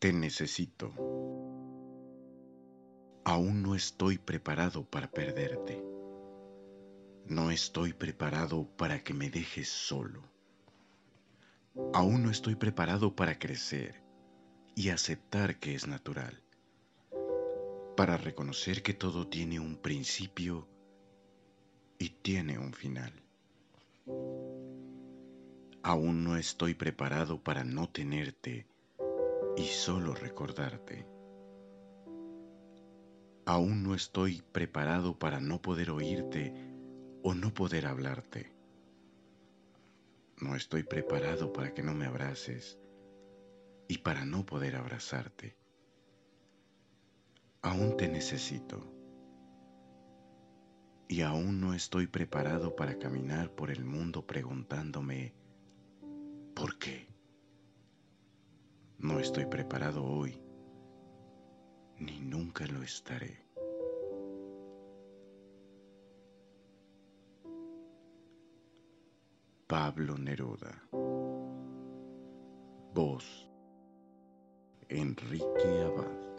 Te necesito. Aún no estoy preparado para perderte. No estoy preparado para que me dejes solo. Aún no estoy preparado para crecer y aceptar que es natural. Para reconocer que todo tiene un principio y tiene un final. Aún no estoy preparado para no tenerte y solo recordarte. Aún no estoy preparado para no poder oírte o no poder hablarte. No estoy preparado para que no me abraces y para no poder abrazarte. Aún te necesito y aún no estoy preparado para caminar por el mundo preguntándome ¿por qué? No estoy preparado hoy, ni nunca lo estaré. Pablo Neruda. Voz. Enrique Abad.